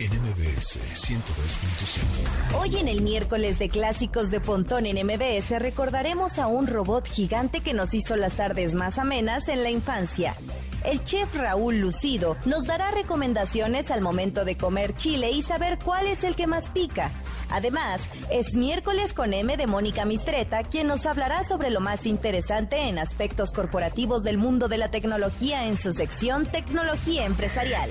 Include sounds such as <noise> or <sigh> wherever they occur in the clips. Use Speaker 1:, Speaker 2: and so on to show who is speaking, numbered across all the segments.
Speaker 1: en MBS 102.5.
Speaker 2: Hoy en el miércoles de clásicos de Pontón en MBS recordaremos a un robot gigante que nos hizo las tardes más amenas en la infancia. El chef Raúl Lucido nos dará recomendaciones al momento de comer chile y saber cuál es el que más pica. Además, es miércoles con M de Mónica Mistreta, quien nos hablará sobre lo más interesante en aspectos corporativos del mundo de la tecnología en su sección Tecnología Empresarial.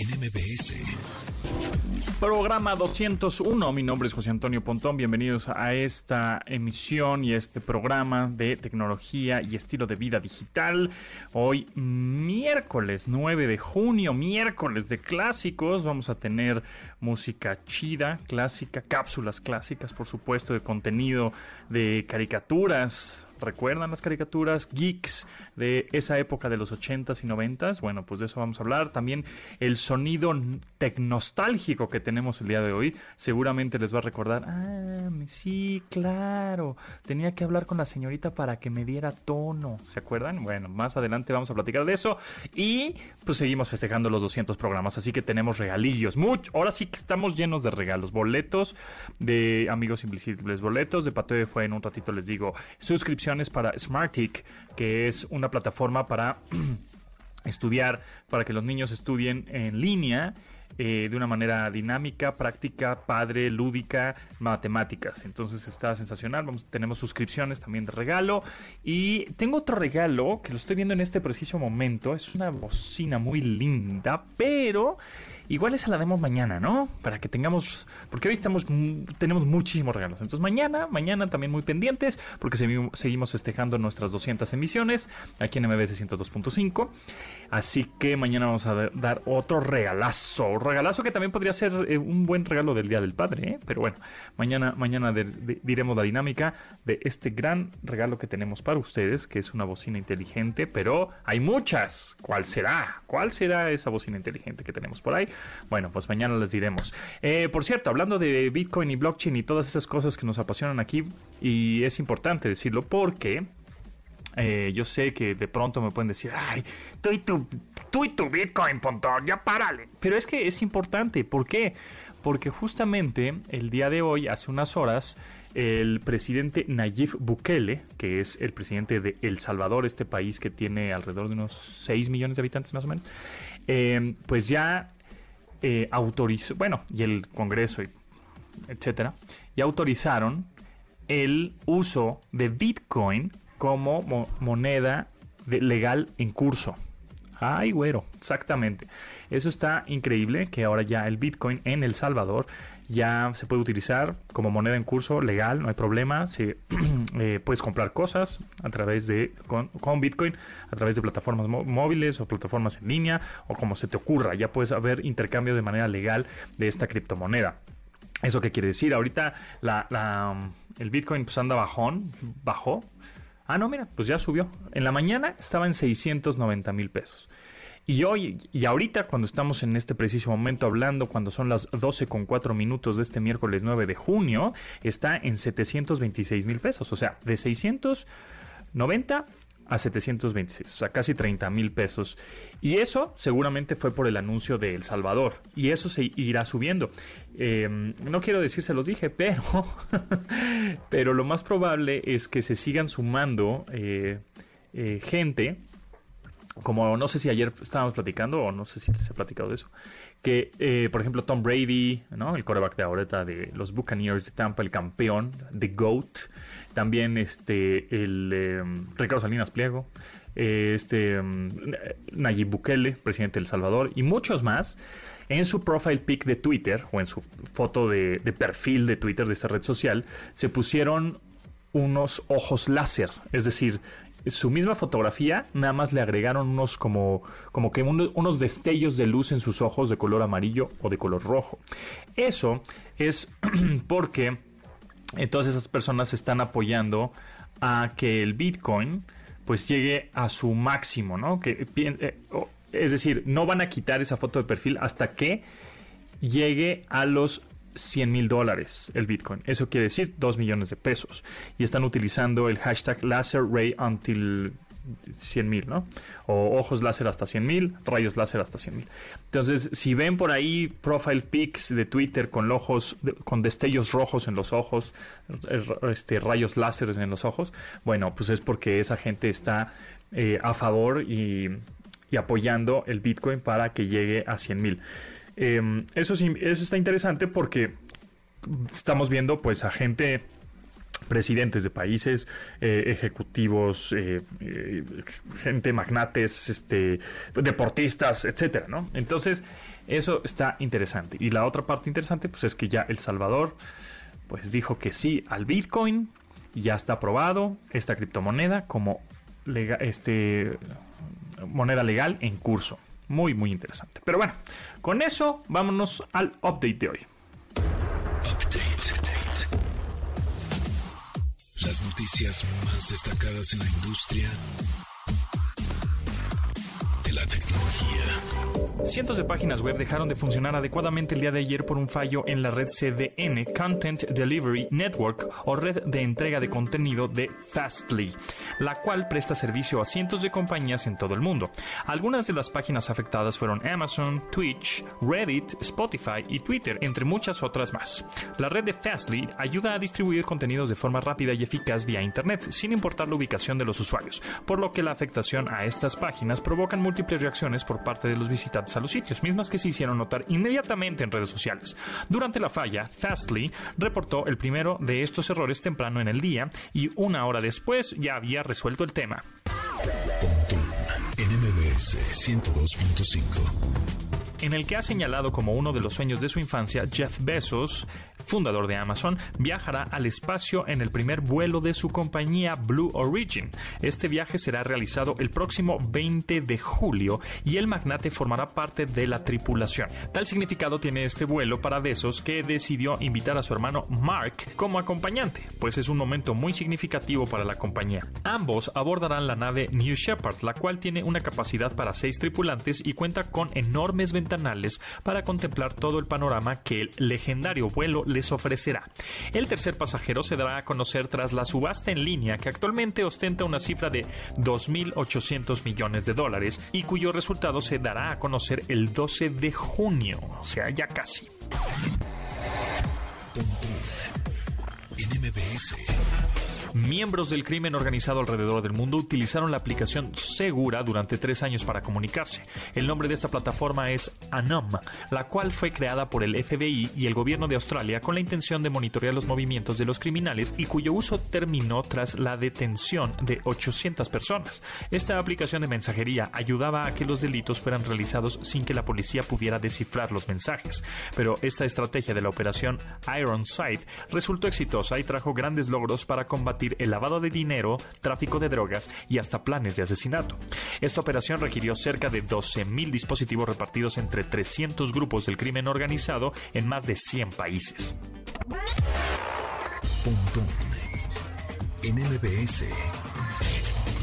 Speaker 1: En MBS.
Speaker 3: Programa 201. Mi nombre es José Antonio Pontón. Bienvenidos a esta emisión y a este programa de tecnología y estilo de vida digital. Hoy, miércoles 9 de junio, miércoles de clásicos. Vamos a tener música chida, clásica, cápsulas clásicas, por supuesto, de contenido de caricaturas, ¿Recuerdan las caricaturas geeks de esa época de los 80s y 90s? Bueno, pues de eso vamos a hablar. También el sonido tecnostálgico que tenemos el día de hoy seguramente les va a recordar, ah, sí, claro, tenía que hablar con la señorita para que me diera tono. ¿Se acuerdan? Bueno, más adelante vamos a platicar de eso. Y pues seguimos festejando los 200 programas, así que tenemos regalillos. Mucho. Ahora sí que estamos llenos de regalos. Boletos de Amigos Invisibles, boletos de Pateo de Fue en un ratito les digo. Suscripción para Smartic, que es una plataforma para <clears throat> estudiar, para que los niños estudien en línea. Eh, de una manera dinámica, práctica, padre, lúdica, matemáticas. Entonces está sensacional. Vamos, tenemos suscripciones también de regalo. Y tengo otro regalo que lo estoy viendo en este preciso momento. Es una bocina muy linda, pero Igual esa la demos mañana, ¿no? Para que tengamos, porque hoy estamos, tenemos muchísimos regalos. Entonces mañana, mañana también muy pendientes, porque seguimos festejando nuestras 200 emisiones aquí en MBS 102.5. Así que mañana vamos a dar otro regalazo, regalazo que también podría ser eh, un buen regalo del Día del Padre, ¿eh? Pero bueno, mañana, mañana diremos la dinámica de este gran regalo que tenemos para ustedes, que es una bocina inteligente, pero hay muchas. ¿Cuál será? ¿Cuál será esa bocina inteligente que tenemos por ahí? Bueno, pues mañana les diremos. Eh, por cierto, hablando de Bitcoin y blockchain y todas esas cosas que nos apasionan aquí, y es importante decirlo porque eh, yo sé que de pronto me pueden decir, ay, tú y tu, tú y tu Bitcoin, pontón, ya párale. Pero es que es importante, ¿por qué? Porque justamente el día de hoy, hace unas horas, el presidente Nayib Bukele, que es el presidente de El Salvador, este país que tiene alrededor de unos 6 millones de habitantes más o menos, eh, pues ya eh, autorizó, bueno, y el Congreso, etcétera, ya autorizaron el uso de Bitcoin como moneda legal en curso. Ay, güero, exactamente. Eso está increíble que ahora ya el Bitcoin en El Salvador ya se puede utilizar como moneda en curso legal, no hay problema. Si, <clears throat> eh, puedes comprar cosas a través de con, Bitcoin, a través de plataformas móviles o plataformas en línea o como se te ocurra. Ya puedes haber intercambio de manera legal de esta criptomoneda. ¿Eso qué quiere decir? Ahorita la, el Bitcoin pues anda bajón, bajó. Ah, no, mira, pues ya subió. En la mañana estaba en 690 mil pesos. Y hoy, y ahorita, cuando estamos en este preciso momento hablando, cuando son las 12 con 4 minutos de este miércoles 9 de junio, está en 726 mil pesos. O sea, de 690 a 726, o sea, casi 30 mil pesos. Y eso seguramente fue por el anuncio de El Salvador. Y eso se irá subiendo. Em, no quiero decir se los dije, <laughs> pero, pero lo más probable es que se sigan sumando eh, eh, gente como no sé si ayer estábamos platicando o no sé si se ha platicado de eso, que eh, por ejemplo Tom Brady, ¿no? el coreback de ahorita de los Buccaneers de Tampa, el campeón, The GOAT, también este el em, Ricardo Salinas Pliego, eh, este em, Nayib Bukele, presidente de El Salvador, y muchos más, en su profile pic de Twitter o en su foto de, de perfil de Twitter de esta red social, se pusieron unos ojos láser, es decir, su misma fotografía, nada más le agregaron unos como, como que unos destellos de luz en sus ojos de color amarillo o de color rojo. Eso es <clears throat> porque Entonces esas personas están apoyando a que el Bitcoin pues llegue a su máximo, ¿no? Que, eh, es decir, no van a quitar esa foto de perfil hasta que llegue a los 100 mil dólares el Bitcoin. Eso quiere decir 2 millones de pesos. Y están utilizando el hashtag Laser Ray Until 100 mil, ¿no? O ojos láser hasta 100 mil, rayos láser hasta 100 mil. Entonces, si ven por ahí profile pics de Twitter con ojos, con destellos rojos en los ojos, este, rayos láseres en los ojos, bueno, pues es porque esa gente está eh, a favor y, apoyando el Bitcoin para que llegue a 100 mil. Em, eso, eso está interesante porque estamos viendo pues a gente presidentes de países, eh, ejecutivos, eh, eh, gente magnates, este, deportistas, etcétera, ¿no? Entonces, eso está interesante. Y la otra parte interesante, pues es que ya El Salvador, pues dijo que sí al Bitcoin, ya está aprobado esta criptomoneda como este, moneda legal en curso. Muy, muy interesante. Pero bueno, con eso vámonos al update de hoy.
Speaker 1: Las noticias más destacadas en la industria
Speaker 3: Cientos de páginas web dejaron de funcionar adecuadamente el día de ayer por un fallo en la red CDN, Content Delivery Network, o red de entrega de contenido de Fastly, la cual presta servicio a cientos de compañías en todo el mundo. Algunas de las páginas afectadas fueron Amazon, Twitch, Reddit, Spotify y Twitter, entre muchas otras más. La red de Fastly ayuda a distribuir contenidos de forma rápida y eficaz vía Internet, sin importar la ubicación de los usuarios, por lo que la afectación a estas páginas provocan múltiples reacciones por parte de los visitantes a los sitios, mismas que se hicieron notar inmediatamente en redes sociales. Durante la falla, Fastly reportó el primero de estos errores temprano en el día y una hora después ya había resuelto el tema.
Speaker 1: NMBS 102.5
Speaker 3: en el que ha señalado como uno de los sueños de su infancia, Jeff Bezos, fundador de Amazon, viajará al espacio en el primer vuelo de su compañía Blue Origin. Este viaje será realizado el próximo 20 de julio y el magnate formará parte de la tripulación. Tal significado tiene este vuelo para Bezos que decidió invitar a su hermano Mark como acompañante, pues es un momento muy significativo para la compañía. Ambos abordarán la nave New Shepard, la cual tiene una capacidad para seis tripulantes y cuenta con enormes para contemplar todo el panorama que el legendario vuelo les ofrecerá. El tercer pasajero se dará a conocer tras la subasta en línea que actualmente ostenta una cifra de 2.800 millones de dólares y cuyo resultado se dará a conocer el 12 de junio, o sea, ya casi. Miembros del crimen organizado alrededor del mundo utilizaron la aplicación Segura durante tres años para comunicarse. El nombre de esta plataforma es Anom, la cual fue creada por el FBI y el gobierno de Australia con la intención de monitorear los movimientos de los criminales y cuyo uso terminó tras la detención de 800 personas. Esta aplicación de mensajería ayudaba a que los delitos fueran realizados sin que la policía pudiera descifrar los mensajes. Pero esta estrategia de la operación Ironside resultó exitosa y trajo grandes logros para combatir el lavado de dinero, tráfico de drogas y hasta planes de asesinato. Esta operación requirió cerca de 12.000 dispositivos repartidos entre 300 grupos del crimen organizado en más de 100 países.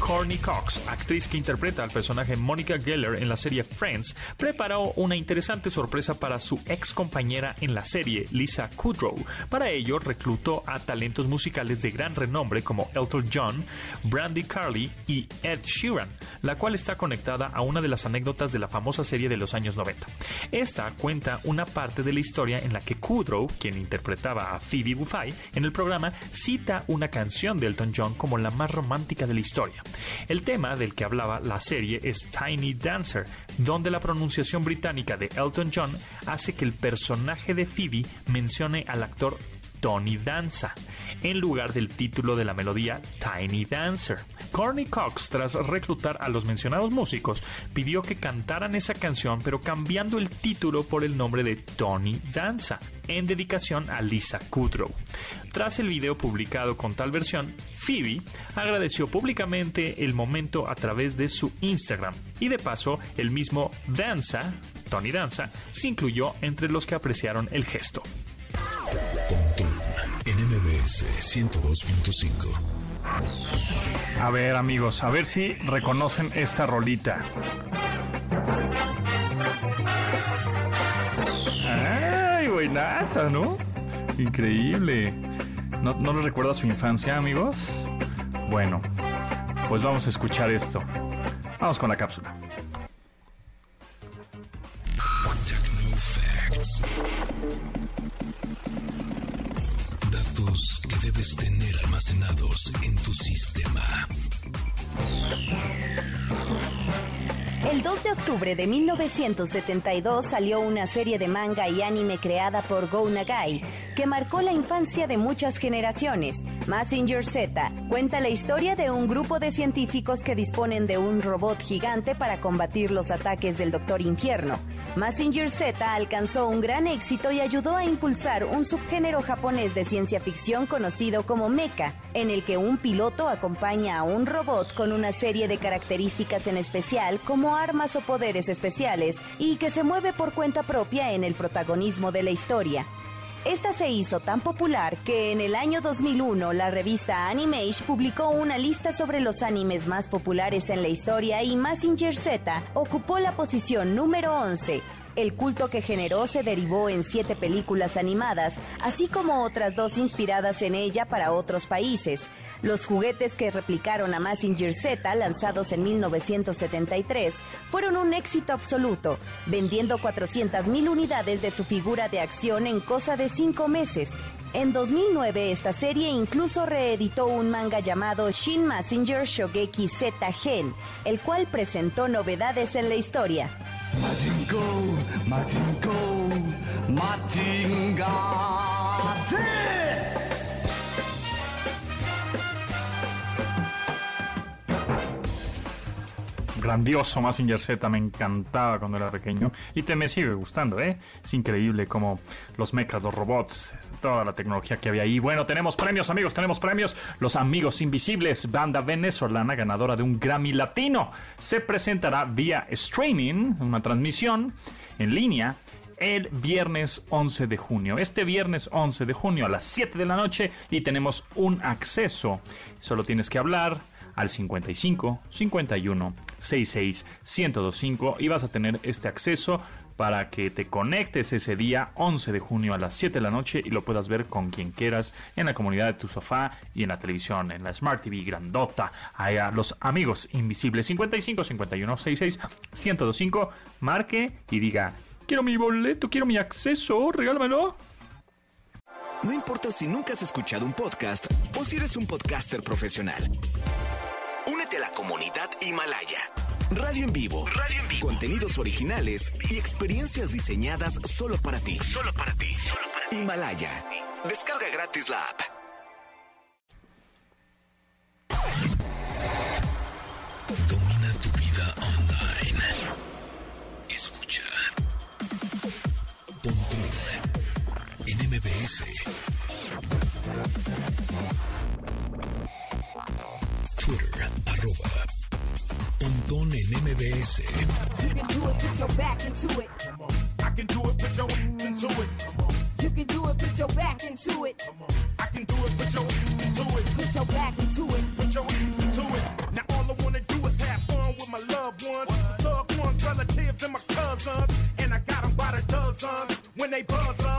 Speaker 3: Courtney Cox, actriz que interpreta al personaje Monica Geller en la serie Friends, preparó una interesante sorpresa para su ex compañera en la serie, Lisa Kudrow. Para ello, reclutó a talentos musicales de gran renombre como Elton John, Brandy Carly y Ed Sheeran, la cual está conectada a una de las anécdotas de la famosa serie de los años 90. Esta cuenta una parte de la historia en la que Kudrow, quien interpretaba a Phoebe Buffay en el programa, cita una canción de Elton John como la más romántica de la historia. El tema del que hablaba la serie es Tiny Dancer, donde la pronunciación británica de Elton John hace que el personaje de Phoebe mencione al actor Tony Danza, en lugar del título de la melodía Tiny Dancer. Corny Cox, tras reclutar a los mencionados músicos, pidió que cantaran esa canción pero cambiando el título por el nombre de Tony Danza, en dedicación a Lisa Kudrow. Tras el video publicado con tal versión, Phoebe agradeció públicamente el momento a través de su Instagram y de paso el mismo Danza, Tony Danza, se incluyó entre los que apreciaron el gesto.
Speaker 1: NMB MBS 102.5.
Speaker 3: A ver, amigos, a ver si reconocen esta rolita. ¡Ay, buenaza, ¿no? Increíble. ¿No, ¿No les recuerda su infancia, amigos? Bueno, pues vamos a escuchar esto. Vamos con la cápsula.
Speaker 1: Facts. Que debes tener almacenados en tu sistema.
Speaker 2: El 2 de octubre de 1972 salió una serie de manga y anime creada por Go Nagai que marcó la infancia de muchas generaciones. Massinger Z cuenta la historia de un grupo de científicos que disponen de un robot gigante para combatir los ataques del Doctor Infierno. Massinger Z alcanzó un gran éxito y ayudó a impulsar un subgénero japonés de ciencia ficción conocido como mecha, en el que un piloto acompaña a un robot con una serie de características en especial como armas o poderes especiales y que se mueve por cuenta propia en el protagonismo de la historia. Esta se hizo tan popular que en el año 2001 la revista Animage publicó una lista sobre los animes más populares en la historia y Massinger Z ocupó la posición número 11. El culto que generó se derivó en siete películas animadas, así como otras dos inspiradas en ella para otros países. Los juguetes que replicaron a Massinger Z, lanzados en 1973, fueron un éxito absoluto, vendiendo 400.000 unidades de su figura de acción en cosa de cinco meses. En 2009 esta serie incluso reeditó un manga llamado Shin Massinger Shogeki Z Gen, el cual presentó novedades en la historia.
Speaker 4: 마징고 마징고 마징가.
Speaker 3: 세 grandioso Massinger Z, me encantaba cuando era pequeño y te me sigue gustando, ¿eh? Es increíble como los mechas, los robots, toda la tecnología que había ahí. Bueno, tenemos premios, amigos, tenemos premios. Los Amigos Invisibles, banda venezolana ganadora de un Grammy Latino, se presentará vía streaming, una transmisión en línea el viernes 11 de junio. Este viernes 11 de junio a las 7 de la noche y tenemos un acceso. Solo tienes que hablar al 55 51 66 1025 y vas a tener este acceso para que te conectes ese día 11 de junio a las 7 de la noche y lo puedas ver con quien quieras en la comunidad de tu sofá y en la televisión, en la Smart TV grandota, allá los amigos invisibles 55 51 66 1025 marque y diga quiero mi boleto, quiero mi acceso, regálamelo.
Speaker 5: No importa si nunca has escuchado un podcast o si eres un podcaster profesional. Comunidad Himalaya. Radio en vivo. Radio en vivo. Contenidos originales y experiencias diseñadas solo para ti. Solo para ti. Himalaya. Descarga gratis la app.
Speaker 1: Domina tu vida online. Escucha. Pontón en MBS. Arroba Pontón en MBS.
Speaker 6: You can do it, put your back into it.
Speaker 7: I can do it, put your into it.
Speaker 6: You can do it, put your back into it.
Speaker 7: I can do it, put your into it.
Speaker 6: Put your back into it.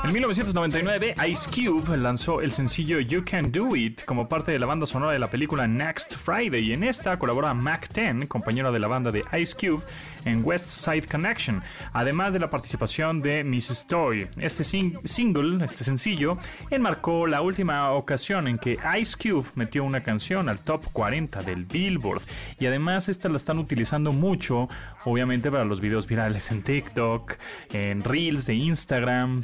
Speaker 3: En 1999, Ice Cube lanzó el sencillo You Can Do It como parte de la banda sonora de la película Next Friday y en esta colabora Mac 10, compañero de la banda de Ice Cube, en West Side Connection, además de la participación de Miss Toy. Este sing- single, este sencillo, enmarcó la última ocasión en que Ice Cube metió una canción al top 40 del Billboard y además esta la están utilizando mucho, obviamente para los videos virales en TikTok, en Reels de Instagram.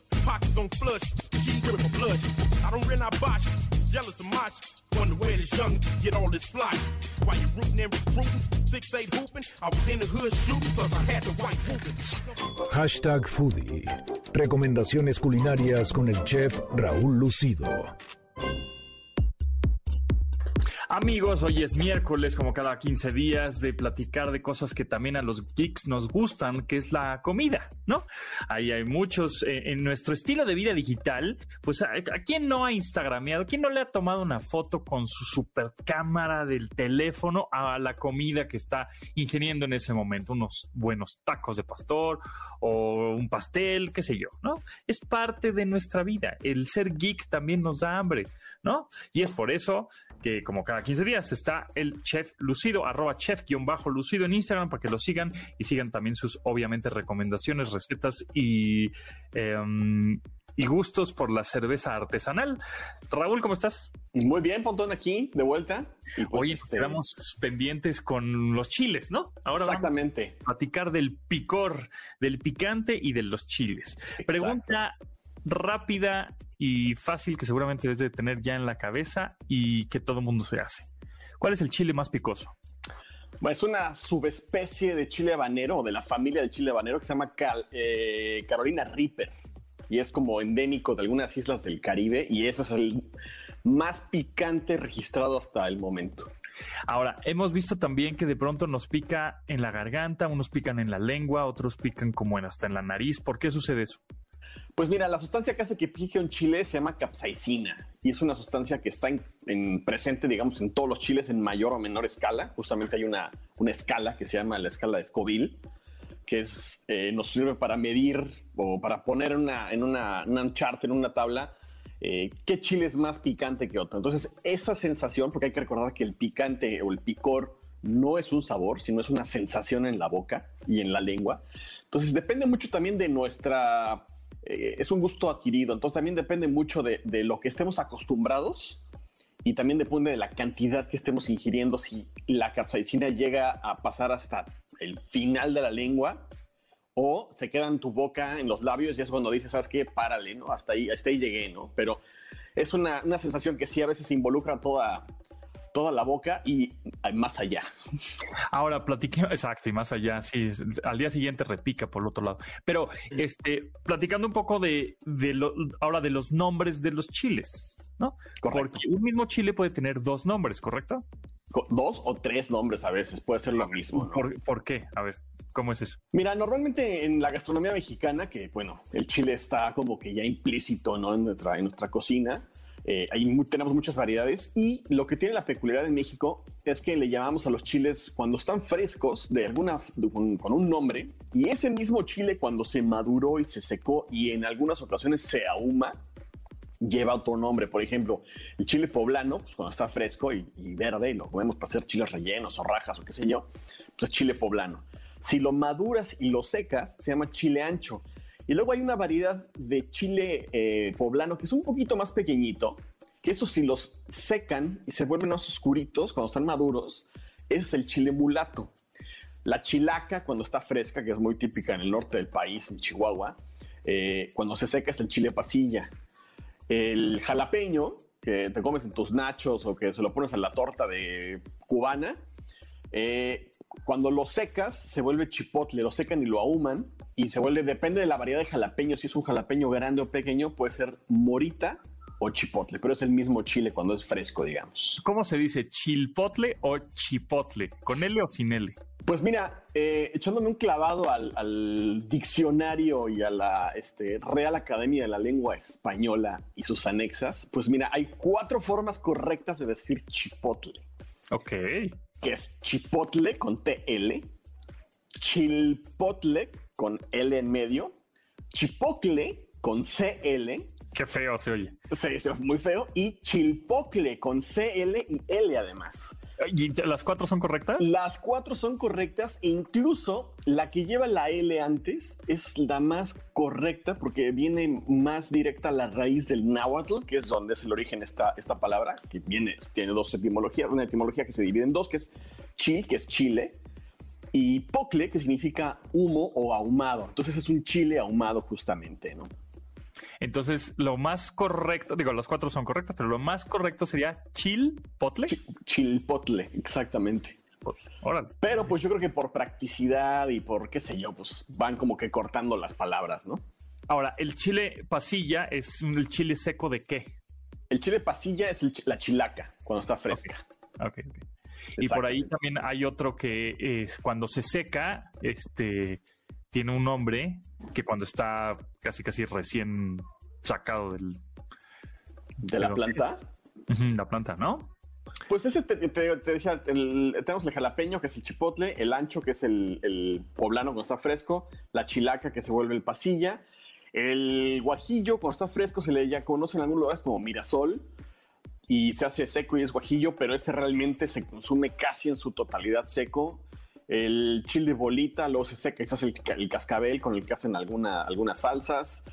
Speaker 7: Pockets on flush, cheap with my blush. I don't rent, I botch. jealous of my sh- Wonder where this young get all this fly. While you rooting and recruiting, six eight hooping, I was in the hood shooting cause I had the right whooping.
Speaker 1: Hashtag Foodie. Recomendaciones culinarias con el chef Raúl Lucido.
Speaker 3: Amigos, hoy es miércoles, como cada 15 días, de platicar de cosas que también a los geeks nos gustan, que es la comida, ¿no? Ahí hay muchos, eh, en nuestro estilo de vida digital, pues ¿a, quién no ha instagrameado? ¿Quién no le ha tomado una foto con su super cámara del teléfono a la comida que está ingiriendo en ese momento? Unos buenos tacos de pastor o un pastel, qué sé yo, ¿no? Es parte de nuestra vida. El ser geek también nos da hambre, ¿no? Y es por eso que como cada 15 días está el chef lucido, arroba chef-lucido en Instagram para que lo sigan y sigan también sus, obviamente, recomendaciones, recetas y, em, y gustos por la cerveza artesanal. Raúl, ¿cómo estás?
Speaker 8: Muy bien, Pontón, aquí, de vuelta. Y pues,
Speaker 3: Oye,
Speaker 8: este,
Speaker 3: quedamos pendientes con los chiles, ¿no? Ahora vamos
Speaker 8: Exactamente.
Speaker 3: a platicar del picor, del picante y de los chiles. Pregunta rápida y fácil que seguramente debes de tener ya en la cabeza y que todo mundo se hace. ¿Cuál es el chile más picoso?
Speaker 8: Es una subespecie de chile habanero, o de la familia del chile habanero, que se llama Cal- eh, Carolina Reaper. Y es como endémico de algunas islas del Caribe. Y ese es el más picante registrado hasta el momento.
Speaker 3: Ahora, hemos visto también que de pronto nos pica en la garganta, unos pican en la lengua, otros pican como en hasta en la nariz. ¿Por qué sucede eso?
Speaker 8: Pues mira, la sustancia que hace que pique un chile se llama capsaicina y es una sustancia que está en, en- presente, digamos, en todos los chiles en mayor o menor escala. Justamente hay una, una escala que se llama la escala de Scoville, que es, eh, nos sirve para medir o para poner una, en una, una chart, en una tabla, eh, qué chile es más picante que otro. Entonces, esa sensación, porque hay que recordar que el picante o el picor no es un sabor, sino es una sensación en la boca y en la lengua. Entonces, depende mucho también de nuestra eh, es un gusto adquirido, entonces también depende mucho de, de lo que estemos acostumbrados y también depende de la cantidad que estemos ingiriendo, si la capsaicina llega a pasar hasta el final de la lengua o se queda en tu boca, en los labios, y es cuando dices, ¿sabes qué? Párale, ¿no? Hasta ahí, hasta ahí llegué, ¿no? Pero es una, una sensación que sí a veces involucra toda, toda la boca y más allá.
Speaker 3: Ahora platiquemos, exacto, y más allá, sí, al día siguiente repica por el otro lado. Pero, este, platicando un poco de, de lo, ahora de los nombres de los chiles, ¿no?
Speaker 8: Correcto.
Speaker 3: Porque un mismo chile puede tener dos nombres, ¿correcto?
Speaker 8: Co- Dos o tres nombres a veces, puede ser lo mismo, ¿no?
Speaker 3: ¿Por, por qué? A ver, ¿cómo es eso?
Speaker 8: Mira, normalmente en la gastronomía mexicana, que bueno, el chile está como que ya implícito ¿no? en, nuestra, en nuestra cocina, eh, tenemos muchas variedades y lo que tiene la peculiaridad en México es que le llamamos a los chiles cuando están frescos de alguna de- con, con un nombre y ese mismo chile cuando se maduró y se secó y en algunas ocasiones se ahuma lleva otro nombre. Por ejemplo, el chile poblano, pues cuando está fresco y, y verde y lo comemos para hacer chiles rellenos o rajas o qué sé yo, pues es chile poblano. Si lo maduras y lo secas, se llama chile ancho. Y luego hay una variedad de chile eh, poblano que es un poquito más pequeñito, que eso si los secan y se vuelven más oscuritos cuando están maduros, es el chile mulato. La chilaca, cuando está fresca, que es muy típica en el norte del país, en Chihuahua, eh, cuando se seca es el chile pasilla. El jalapeño, que te comes en tus nachos o que se lo pones en la torta de cubana, eh, cuando lo secas se vuelve chipotle, lo secan y lo ahuman y se vuelve, depende de la variedad de jalapeño, si es un jalapeño grande o pequeño, puede ser morita o chipotle, pero es el mismo chile cuando es fresco, digamos.
Speaker 3: ¿Cómo se dice? ¿Chilpotle o chipotle? ¿Con L o sin L?
Speaker 8: Pues mira, eh, echándome un clavado al, al diccionario y a la este, Real Academia de la Lengua Española y sus anexas, pues mira, hay cuatro formas correctas de decir chipotle,
Speaker 3: Ok.
Speaker 8: Que es chipotle con TL, chilpotle con L en medio, chipocle con CL,
Speaker 3: Qué feo se oye.
Speaker 8: sí, sí, muy feo, y chilpocle con CL y L además.
Speaker 3: ¿Y las cuatro son correctas?
Speaker 8: Las cuatro son correctas e incluso la que lleva la L antes es la más correcta porque viene más directa a la raíz del náhuatl, que es donde es el origen esta, esta palabra, que viene, tiene dos etimologías, una etimología que se divide en dos, que es chil, que es chile, y pocle, que significa humo o ahumado. Entonces es un chile ahumado justamente, ¿no?
Speaker 3: Entonces, lo más correcto, digo, los cuatro son correctos, pero lo más correcto sería chilpotle.
Speaker 8: Chilpotle, exactamente.
Speaker 3: Pues, órale.
Speaker 8: Pero pues yo creo que por practicidad y por qué sé yo, pues van como que cortando las palabras, ¿no?
Speaker 3: Ahora, el chile pasilla es el chile seco de qué?
Speaker 8: El chile pasilla es el la chilaca, cuando está fresca.
Speaker 3: Ok, ok. Y por ahí también hay otro que es cuando se seca, este tiene un nombre que cuando está casi casi recién sacado del
Speaker 8: De la planta.
Speaker 3: La planta, ¿no?
Speaker 8: Pues ese te, te- te decía, el- tenemos el jalapeño, que es el chipotle, el ancho, que es el, el poblano cuando está fresco, la chilaca, que se vuelve el pasilla, el guajillo, cuando está fresco, se le ya conoce en algunos lugares como mirasol, y se hace seco y es guajillo, pero ese realmente se consume casi en su totalidad seco. El chile de bolita, luego se seca y se hace el, ca- el cascabel con el que hacen alguna, algunas salsas.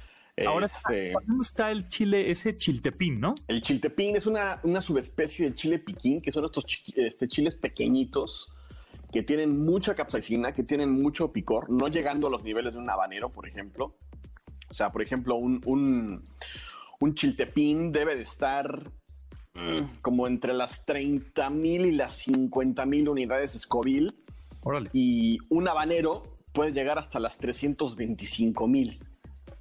Speaker 3: Ahora,
Speaker 8: Este,
Speaker 3: ¿dónde está el chile, ese chiltepín, no?
Speaker 8: el chiltepín es una, una subespecie del chile piquín, que son estos este, chiles pequeñitos que tienen mucha capsaicina, que tienen mucho picor, no llegando a los niveles de un habanero, por ejemplo. O sea, por ejemplo, un, un, un chiltepín debe de estar mm, como entre las 30 mil y las 50 mil unidades de Scoville Y un habanero puede llegar hasta las 325 mil.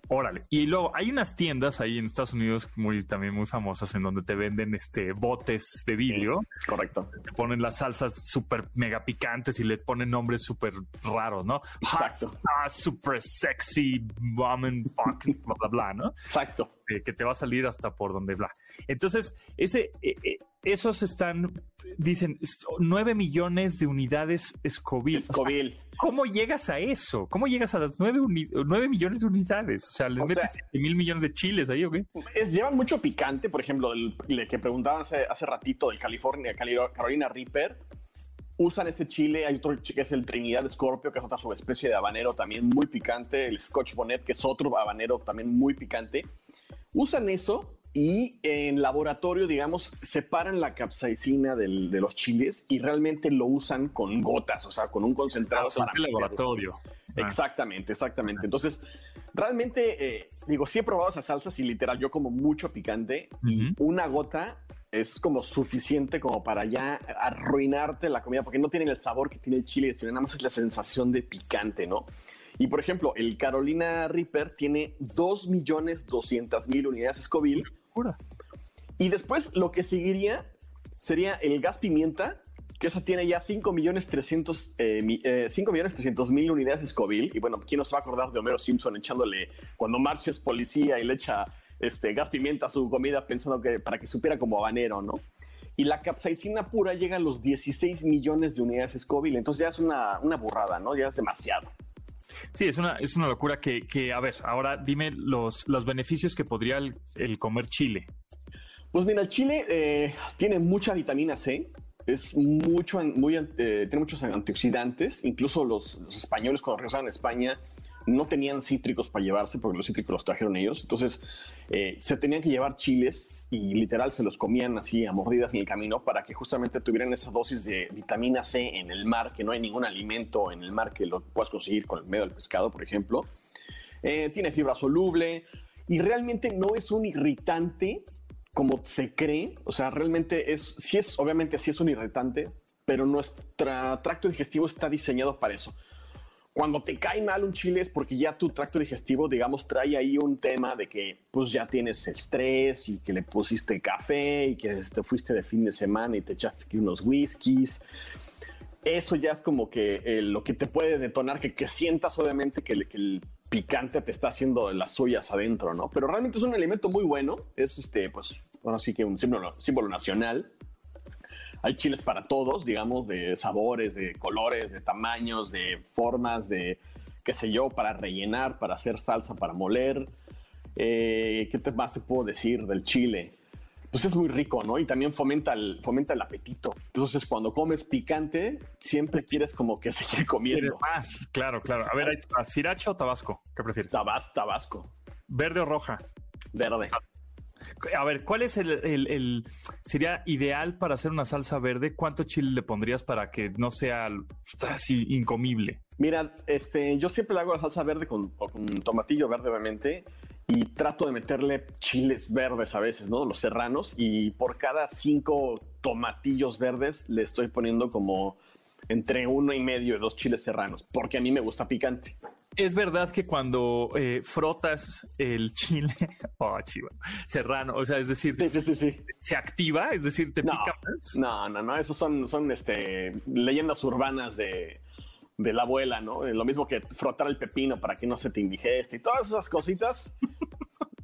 Speaker 3: Órale. Y luego hay unas tiendas ahí en Estados Unidos muy también muy famosas en donde te venden este botes de vidrio,
Speaker 8: Correcto.
Speaker 3: te ponen las salsas súper mega picantes y le ponen nombres súper raros, ¿no?
Speaker 8: Exacto.
Speaker 3: super sexy, woman, fuck, bla, bla, bla, ¿no?
Speaker 8: Exacto.
Speaker 3: Eh, que te va a salir hasta por donde bla. Entonces, ese, eh, eh, esos están, dicen, 9 millones de unidades Scoville. O sea,
Speaker 8: Scoville.
Speaker 3: ¿Cómo llegas a eso? ¿Cómo llegas a las 9, millones de unidades? O sea, les
Speaker 8: O
Speaker 3: metes
Speaker 8: sea-
Speaker 3: 7 mil millones de chiles ahí, ¿o qué?
Speaker 8: Es- llevan mucho picante, por ejemplo, el, el que preguntaban hace, hace ratito del California, Cali- Carolina Reaper. Usan ese chile, hay otro que es el Trinidad Scorpio, que es otra subespecie de habanero también muy picante, el Scotch Bonnet, que es otro habanero también muy picante. Usan eso y en laboratorio, digamos, separan la capsaicina del- de los chiles y realmente lo usan con gotas, o sea, con un concentrado. para
Speaker 3: el laboratorio. Ah.
Speaker 8: Exactamente, exactamente. Entonces, realmente, eh, digo, sí he probado esas salsas y literal, yo como mucho picante y
Speaker 3: Ujú.
Speaker 8: una gota es como suficiente como para ya arruinarte la comida, porque no tienen el sabor que tiene el chile, sino nada más es la sensación de picante, ¿no? Y por ejemplo, el Carolina Reaper tiene 2.200.000 unidades Scoville. Y después lo que seguiría sería el gas pimienta, que eso tiene ya 5 millones 300 eh, eh, 5 millones 300 mil unidades Scoville. Y bueno, ¿quién nos va a acordar de Homero Simpson echándole cuando March es policía y le echa este, gas pimienta a su comida pensando que para que supiera como habanero, ¿no? Y la capsaicina pura llega a los 16 millones de unidades Scoville. Entonces ya es una, una burrada, ¿no? Ya es demasiado.
Speaker 3: Sí, es una, es una locura que, que, a ver, ahora dime los, los beneficios que podría el, comer chile.
Speaker 8: Pues mira, chile eh, tiene mucha vitamina C, es mucho, muy, eh, tiene muchos antioxidantes. Incluso los, los españoles cuando regresaron a España no tenían cítricos para llevarse porque los cítricos los trajeron ellos. Entonces eh, se tenían que llevar chiles y literal se los comían así a mordidas en el camino para que justamente tuvieran esa dosis de vitamina C en el mar, que no hay ningún alimento en el mar que lo puedas conseguir con el medio del pescado, por ejemplo. Eh, tiene fibra soluble y realmente no es un irritante como se cree, o sea, realmente es, sí es, obviamente sí es un irritante, pero nuestro tracto digestivo está diseñado para eso. Cuando te cae mal un chile es porque ya tu tracto digestivo, digamos, trae ahí un tema de que pues ya tienes estrés y que le pusiste café y que te fuiste de fin de semana y te echaste aquí unos whiskies. Eso ya es como que eh, lo que te puede detonar, que, que sientas obviamente que, el- picante te está haciendo las suyas adentro, ¿no? Pero realmente es un alimento muy bueno, es este, pues, ahora sí que un símbolo, símbolo nacional. Hay chiles para todos, digamos, de sabores, de colores, de tamaños, de formas, de qué sé yo, para rellenar, para hacer salsa, para moler. Eh, ¿Qué más te puedo decir del chile? Pues es muy rico, ¿no? Y también fomenta el, fomenta el apetito. Entonces, cuando comes picante, siempre quieres como que <laughs> seguir
Speaker 3: ¿Quieres
Speaker 8: comiendo.
Speaker 3: más? Claro, claro. A ver, ¿hay- ¿sriracha o tabasco? ¿Qué prefieres?
Speaker 8: Tabas, tabasco,
Speaker 3: ¿Verde o roja?
Speaker 8: verde.
Speaker 3: A ver, ¿cuál es el, sería ideal para hacer una salsa verde? ¿Cuánto chile le pondrías para que no sea así incomible?
Speaker 8: Mira, este, yo siempre hago la salsa verde con, con tomatillo verde, obviamente. y trato de meterle chiles verdes a veces, ¿no? Los serranos y por cada cinco tomatillos verdes le estoy poniendo como entre uno y medio y dos chiles serranos, porque a mí me gusta picante.
Speaker 3: Es verdad que cuando eh, frotas el chile, <laughs> oh, chiva, serrano, o sea, es decir,
Speaker 8: Sí, sí, sí, sí.
Speaker 3: se activa, es decir, te
Speaker 8: No,
Speaker 3: pica más.
Speaker 8: no, no, no, esos son, son este, leyendas urbanas de, de la abuela, ¿no? Lo mismo que frotar el pepino para que no se te indigeste y todas esas cositas.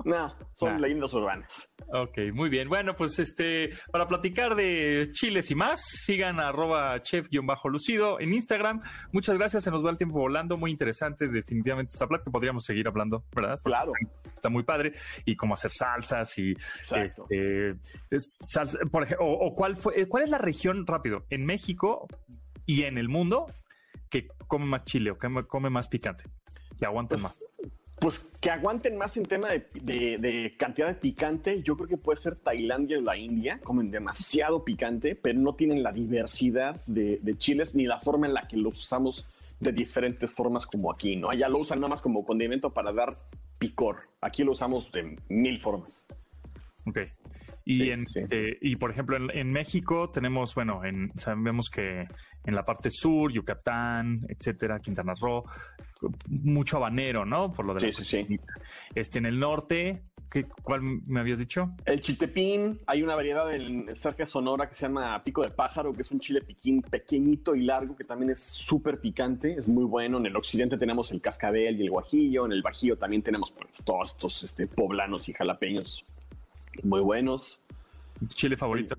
Speaker 8: No, son
Speaker 3: Nah.
Speaker 8: leyendas urbanas.
Speaker 3: Ok, muy bien. Bueno, pues este, para platicar de chiles y más, sigan a arroba chef-lucido en Instagram. Muchas gracias, se nos va el tiempo volando. Muy interesante, definitivamente esta plática. Podríamos seguir hablando, ¿verdad? Porque
Speaker 8: Claro.
Speaker 3: Está, está muy padre. Y cómo hacer salsas y salsa- por ejemplo, o, o cuál fue, eh, cuál es la región rápido en México y en el mundo que come más chile o que come- más picante, que aguanten más.
Speaker 8: Pues que aguanten más en tema de, cantidad de picante, yo creo que puede ser Tailandia o la India, comen demasiado picante, pero no tienen la diversidad de, de chiles ni la forma en la que los usamos de diferentes formas como aquí, ¿no? Allá lo usan nada más como condimento para dar picor, aquí lo usamos de mil formas.
Speaker 3: Ok. Y,
Speaker 8: Sí,
Speaker 3: en,
Speaker 8: sí.
Speaker 3: este, y por ejemplo, en, en México tenemos, bueno, en, sabemos que en la parte sur, Yucatán, etcétera, Quintana Roo, mucho habanero, ¿no? Por lo de la
Speaker 8: Sí, sí, sí.
Speaker 3: Este, en el norte, ¿qué, ¿cuál me habías dicho?
Speaker 8: El chiltepín, hay una variedad en cerca de Sonora que se llama pico de pájaro, que es un chile piquín pequeñito y largo que también es súper picante, es muy bueno. En el occidente tenemos el cascabel y el guajillo, en el bajío también tenemos pues, todos estos este, poblanos y jalapeños muy buenos.
Speaker 3: ¿Tu chile favorito?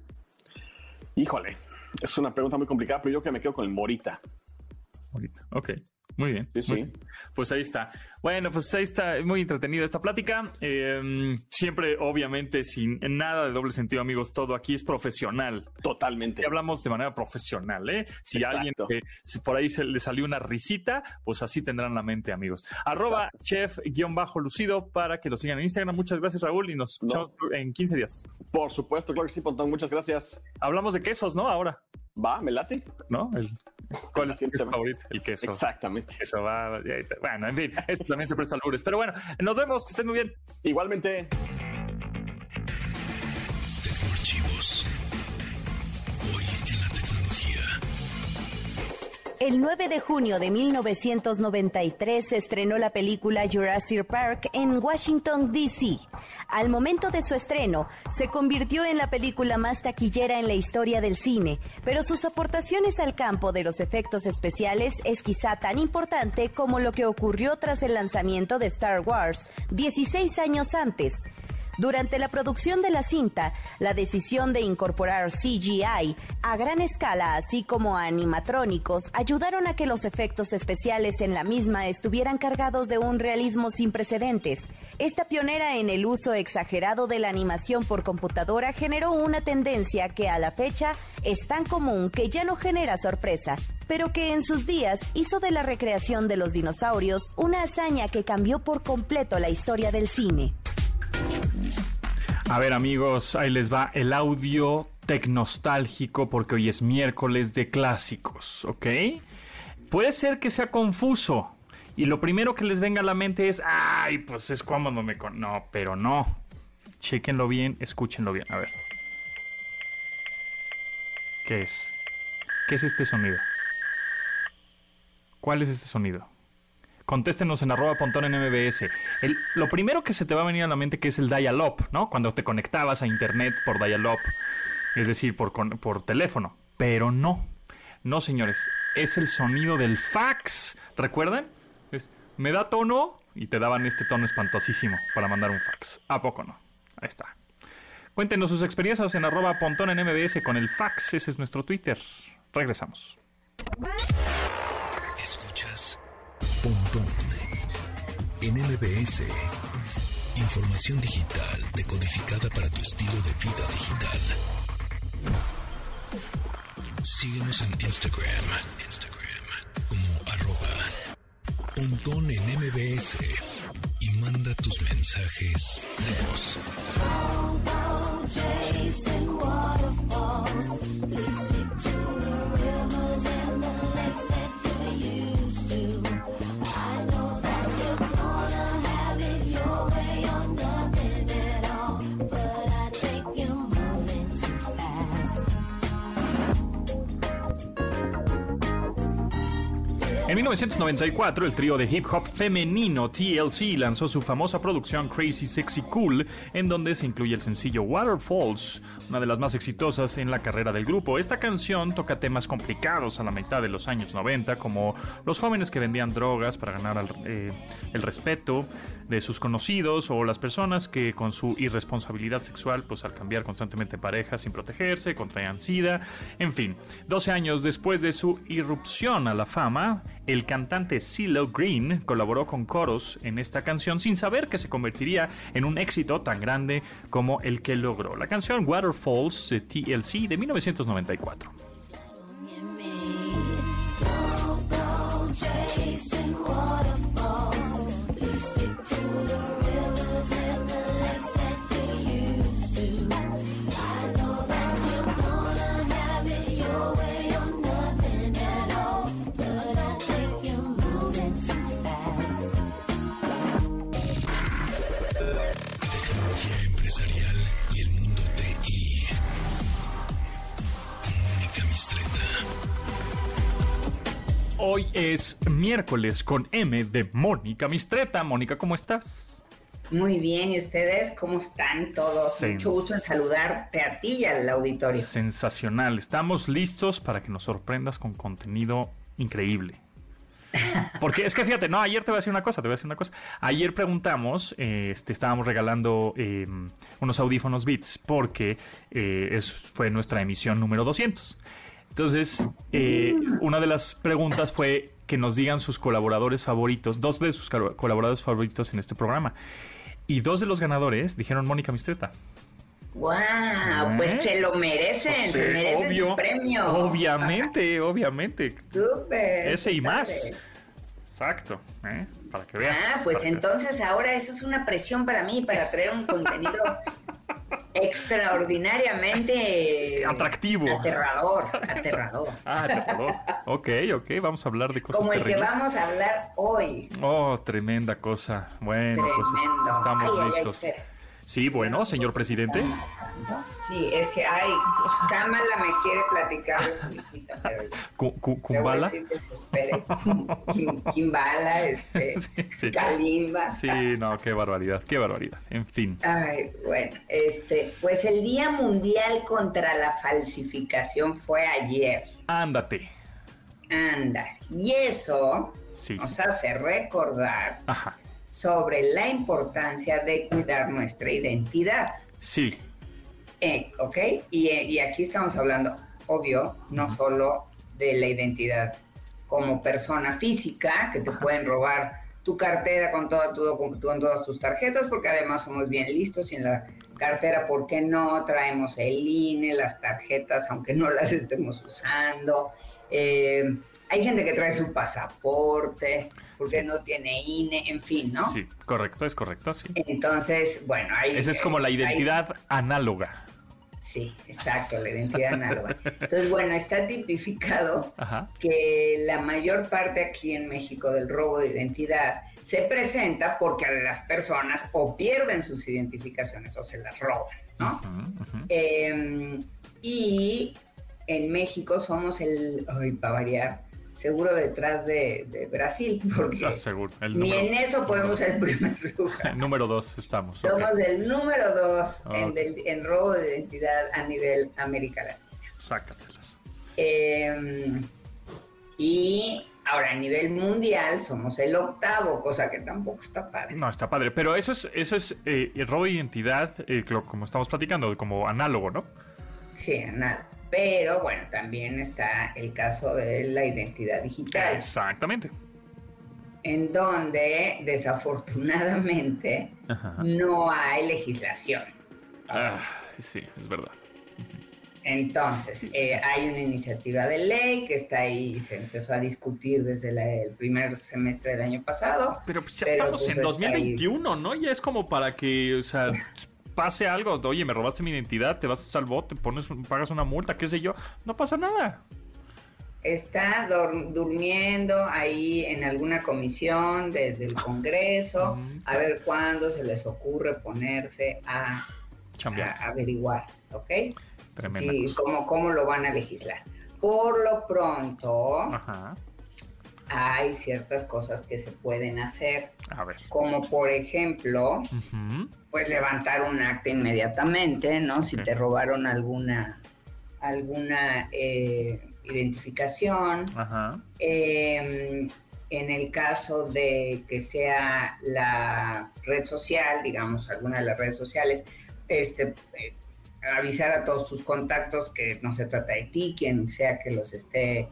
Speaker 8: Híjole, es una pregunta muy complicada, pero yo que me quedo con el morita.
Speaker 3: Ahorita. Ok. Muy bien.
Speaker 8: Sí,
Speaker 3: muy
Speaker 8: sí.
Speaker 3: bien. Pues ahí está. Bueno, pues ahí está muy entretenida esta plática. Eh, siempre, obviamente, sin nada de doble sentido, amigos. Todo aquí es profesional.
Speaker 8: Totalmente.
Speaker 3: Y hablamos de manera profesional, ¿eh? Si
Speaker 8: Exacto.
Speaker 3: alguien que si por ahí se le salió una risita, pues así tendrán la mente, amigos. Arroba chef-lucido para que lo sigan en Instagram. Muchas gracias, Raúl, y nos
Speaker 8: No.
Speaker 3: escuchamos en 15 días.
Speaker 8: Por supuesto, claro que sí, Pontón, muchas gracias.
Speaker 3: Hablamos de quesos, ¿no? Ahora,
Speaker 8: Va, me late.
Speaker 3: ¿no? El- ¿Cuál es <laughs> tu favorito? El queso.
Speaker 8: Exactamente.
Speaker 3: Eso va. Bueno, en fin, esto también se presta albures. Pero bueno, nos vemos, que estén muy bien.
Speaker 8: Igualmente.
Speaker 2: El 9 de junio de 1993 se estrenó la película Jurassic Park en Washington, D.C. Al momento de su estreno, se convirtió en la película más taquillera en la historia del cine, pero sus aportaciones al campo de los efectos especiales es quizá tan importante como lo que ocurrió tras el lanzamiento de Star Wars 16 años antes. Durante la producción de la cinta, la decisión de incorporar CGI a gran escala, así como animatrónicos, ayudaron a que los efectos especiales en la misma estuvieran cargados de un realismo sin precedentes. Esta pionera en el uso exagerado de la animación por computadora generó una tendencia que a la fecha es tan común que ya no genera sorpresa, pero que en sus días hizo de la recreación de los dinosaurios una hazaña que cambió por completo la historia del cine.
Speaker 3: A ver, amigos, ahí les va el audio tecnostálgico porque hoy es miércoles de clásicos, ¿ok? Puede ser que sea confuso y lo primero que les venga a la mente es, ay, pues es cómodo me con... No, pero no. Chequenlo bien, escúchenlo bien. A ver. ¿Qué es? ¿Qué es este sonido? ¿Cuál es este sonido? Contéstenos en arroba pontón en MBS. Lo primero que se te va a venir a la mente que es el dial-up, ¿no? Cuando te conectabas a internet por dial-up, es decir, por, por teléfono. Pero no, no señores, es el sonido del fax. ¿Recuerdan? Es, me da tono y te daban este tono espantosísimo para mandar un fax. ¿A poco no? Ahí está. Cuéntenos sus experiencias en arroba pontón en MBS con el fax. Ese es nuestro Twitter. Regresamos.
Speaker 1: En MBS. Información digital decodificada para tu estilo de vida digital. Síguenos en Instagram. Instagram como arroba Pontón en MBS y manda tus mensajes de voz.
Speaker 3: En 1994, el trío de hip hop femenino TLC lanzó su famosa producción Crazy Sexy Cool, en donde se incluye el sencillo Waterfalls, una de las más exitosas en la carrera del grupo. Esta canción toca temas complicados a la mitad de los años 90, como los jóvenes que vendían drogas para ganar eh, el respeto de sus conocidos o las personas que con su irresponsabilidad sexual, pues al cambiar constantemente parejas sin protegerse, contraían sida, en fin. 12 años después de su irrupción a la fama, el cantante CeeLo Green colaboró con coros en esta canción sin saber que se convertiría en un éxito tan grande como el que logró. La canción Waterfalls eh, TLC de 1994. Hoy es miércoles con M de Mónica Mistreta. Mónica, ¿cómo estás?
Speaker 9: Muy bien, ¿y ustedes cómo están todos?
Speaker 3: Sens-
Speaker 9: Mucho gusto en saludarte a ti y al auditorio.
Speaker 3: Sensacional. Estamos listos para que nos sorprendas con contenido increíble. <laughs> Porque es que fíjate, no, ayer te voy a decir una cosa, te voy a decir una cosa. Ayer preguntamos, eh, este, estábamos regalando eh, unos audífonos Beats porque eh, es, fue nuestra emisión número 200. Entonces, eh, una de las preguntas fue que nos digan sus colaboradores favoritos, dos de sus col- colaboradores favoritos en este programa. Y dos de los ganadores dijeron Mónica Mistreta.
Speaker 9: ¡Wow!
Speaker 3: ¿Eh?
Speaker 9: Pues se lo merecen, se
Speaker 3: Sí,
Speaker 9: merecen su premio.
Speaker 3: Obviamente, obviamente.
Speaker 9: Súper.
Speaker 3: Ese y más. Exacto, ¿eh? para que veas.
Speaker 9: Ah, pues entonces ahora eso es una presión para mí, para traer un contenido <laughs> extraordinariamente
Speaker 3: Atractivo.
Speaker 9: Aterrador, <laughs> aterrador.
Speaker 3: Ah, aterrador. ok, ok, vamos a hablar de cosas
Speaker 9: Como el que
Speaker 3: terribles.
Speaker 9: vamos a hablar hoy.
Speaker 3: Oh, tremenda cosa. Bueno, pues
Speaker 9: Tremendo.
Speaker 3: estamos
Speaker 9: Ay, ay, ay,
Speaker 3: listos.
Speaker 9: espera.
Speaker 3: Sí, bueno, señor presidente.
Speaker 9: Sí, es que, ay, Kamala me quiere platicar de su visita, pero
Speaker 3: Kumbala.
Speaker 9: Kimbala, este, <laughs>
Speaker 3: Sí, sí.
Speaker 9: Kalimba.
Speaker 3: Sí, no, qué barbaridad, qué barbaridad. En fin.
Speaker 9: Ay, bueno, este, pues el Día Mundial contra la Falsificación fue ayer.
Speaker 3: Ándate.
Speaker 9: Anda. Y eso
Speaker 3: Sí.
Speaker 9: nos hace recordar
Speaker 3: Ajá.
Speaker 9: Sobre la importancia de cuidar nuestra identidad.
Speaker 3: Sí.
Speaker 9: Eh, ¿Ok? Y, y aquí estamos hablando, obvio, no solo de la identidad como persona física, que te pueden robar tu cartera con, toda tu con todas tus tarjetas, porque además somos bien listos y en la cartera, ¿por qué no? Traemos el INE, las tarjetas, aunque no las estemos usando. Eh, hay gente que trae su pasaporte, porque no tiene INE, en fin, ¿no?
Speaker 3: Sí, correcto, es correcto, sí.
Speaker 9: Entonces, bueno, ahí...
Speaker 3: Esa es como la
Speaker 9: hay-
Speaker 3: identidad análoga.
Speaker 9: Sí, exacto, la identidad análoga. Entonces, bueno, está tipificado
Speaker 3: Ajá.
Speaker 9: que la mayor parte aquí en México del robo de identidad se presenta porque las personas o pierden sus identificaciones o se las roban, ¿no? Eh, y en México somos el, para variar, seguro detrás de, de Brasil, <laughs> porque
Speaker 3: Ah, seguro. El
Speaker 9: ni en eso podemos ser el primer lugar.
Speaker 3: el número dos estamos.
Speaker 9: Somos el número dos en,
Speaker 3: Ok.
Speaker 9: del- en robo de identidad a nivel América Latina.
Speaker 3: Sácatelas.
Speaker 9: Eh, y ahora a nivel mundial somos el octavo, cosa que tampoco está padre.
Speaker 3: No, está padre. Pero eso es, eso es eh, el robo de identidad, eh, como estamos platicando, como análogo, ¿no?
Speaker 9: Sí, nada. Pero bueno, también está el caso de la identidad digital,
Speaker 3: Exactamente.
Speaker 9: en donde desafortunadamente
Speaker 3: Ajá.
Speaker 9: no hay legislación.
Speaker 3: Ah, sí, es verdad.
Speaker 9: Entonces, eh, hay una iniciativa de ley que está ahí, se empezó a discutir desde la- el primer semestre del año pasado.
Speaker 3: Pero pues ya
Speaker 9: Pero,
Speaker 3: estamos
Speaker 9: pues,
Speaker 3: en
Speaker 9: está
Speaker 3: 2021, ¿no? Ya es como para que, o sea, pase algo. Oye, me robaste mi identidad, te vas al bote, pones, pagas una multa, qué sé yo. No pasa nada.
Speaker 9: Está durmiendo ahí en alguna comisión de- del Congreso, a ver cuándo se les ocurre ponerse a, averiguar, ¿ok?
Speaker 3: Tremenda
Speaker 9: Sí,
Speaker 3: cosa.
Speaker 9: cómo, cómo lo van a legislar. Por lo pronto,
Speaker 3: Ajá.
Speaker 9: Hay ciertas cosas que se pueden hacer,
Speaker 3: A ver.
Speaker 9: como por ejemplo, pues levantar un acta inmediatamente, ¿no? Si te robaron alguna, alguna eh, identificación.
Speaker 3: Ajá.
Speaker 9: Eh, en el caso de que sea la red social, digamos, alguna de las redes sociales, este, eh, avisar a todos tus contactos que no se trata de ti, quien sea que los esté,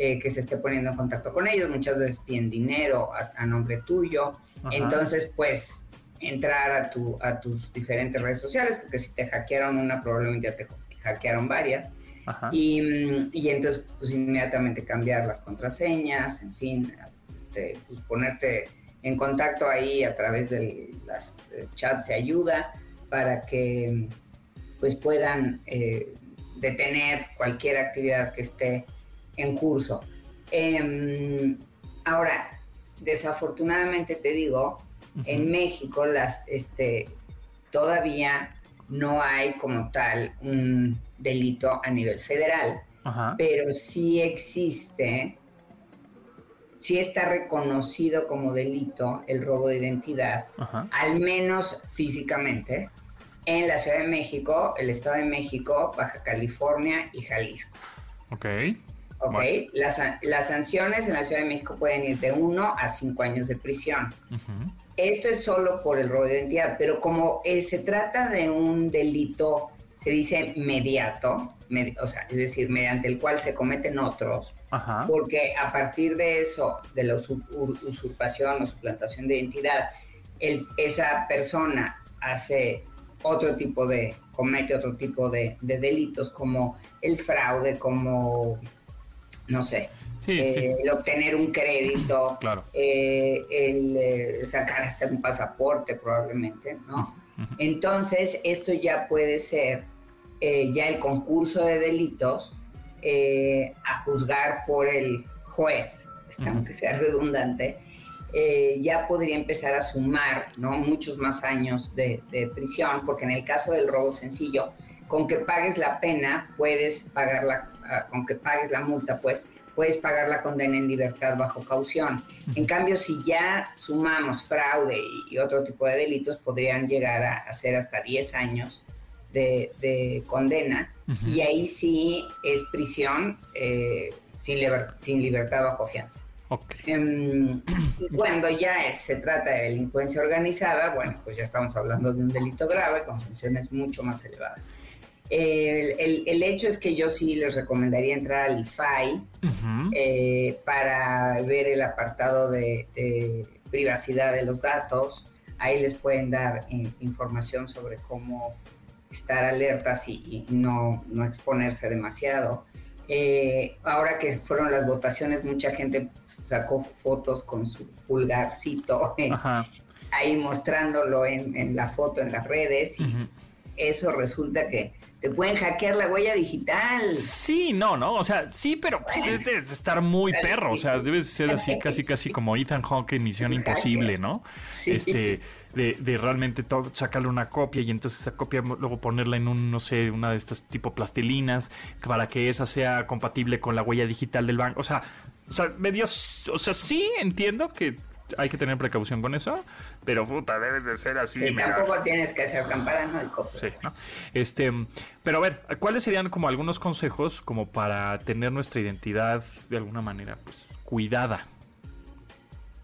Speaker 9: eh, que se esté poniendo en contacto con ellos, muchas veces piden dinero a, a nombre tuyo,
Speaker 3: Ajá.
Speaker 9: entonces pues entrar a, tu, a tus diferentes redes sociales, porque si te hackearon una, probablemente ya te hackearon varias,
Speaker 3: Ajá.
Speaker 9: y, mm, y entonces, pues inmediatamente cambiar las contraseñas, en fin, este, pues, ponerte en contacto ahí a través de las eh, chats de ayuda para que pues puedan eh, detener cualquier actividad que esté en curso. Em, ahora, desafortunadamente te digo, en México las, este, todavía no hay como tal un delito a nivel federal, pero sí existe, sí está reconocido como delito el robo de identidad, al menos físicamente, en la Ciudad de México, el Estado de México, Baja California y Jalisco.
Speaker 3: Ok.
Speaker 9: ¿Ok?
Speaker 3: Bueno.
Speaker 9: Las, las sanciones en la Ciudad de México pueden ir de 1 a 5 años de prisión. Esto es solo por el robo de identidad, pero como eh, se trata de un delito, se dice mediato, med- o sea, es decir, mediante el cual se cometen otros, porque a partir de eso, de la usu- ur- usurpación o suplantación de identidad, el- esa persona hace otro tipo de, comete otro tipo de, de delitos como el fraude, como, no sé,
Speaker 3: Sí,
Speaker 9: eh,
Speaker 3: sí.
Speaker 9: el obtener un crédito,
Speaker 3: Claro.
Speaker 9: eh, el eh, sacar hasta un pasaporte probablemente, ¿no? Entonces, esto ya puede ser eh, ya el concurso de delitos eh, a juzgar por el juez, este, aunque sea redundante, eh, ya podría empezar a sumar ¿no? muchos más años de, de prisión, porque en el caso del robo sencillo, con que pagues la pena, puedes pagar la, ah, con que pagues la multa, pues, puedes pagar la condena en libertad bajo caución. En cambio, si ya sumamos fraude y, otro tipo de delitos, podrían llegar a, a ser hasta 10 años de, de condena, y ahí sí es prisión eh, sin, liber- sin libertad bajo fianza. Em, cuando ya es- se trata de delincuencia organizada, bueno, pues ya estamos hablando de un delito grave con sanciones mucho más elevadas. El, el- el hecho es que yo sí les recomendaría entrar al IFAI eh, para ver el apartado de, de privacidad de los datos. Ahí les pueden dar eh, información sobre cómo estar alertas y, y no, no exponerse demasiado. Eh, ahora que fueron las votaciones, mucha gente sacó fotos con su pulgarcito ahí mostrándolo en, en la foto en las redes y eso resulta que te pueden hackear la huella digital.
Speaker 3: Sí, no, no, o sea, sí, pero pues, es de estar muy
Speaker 9: Claro,
Speaker 3: perro, o sea, debe ser así, <laughs> casi, casi como Ethan Hawke en Misión Imposible. ¿no? Este, de, de realmente todo, sacarle una copia y entonces esa copia luego ponerla en un, no sé, una de estas tipo plastilinas para que esa sea compatible con la huella digital del banco, o sea, o sea, medio, o sea, sí entiendo que hay que tener precaución con eso, pero puta, debes de ser así.
Speaker 9: Tampoco tienes que ser tan paranoico.
Speaker 3: Sí, ¿no? Este, pero a ver, ¿cuáles serían como algunos consejos como para tener nuestra identidad de alguna manera pues cuidada?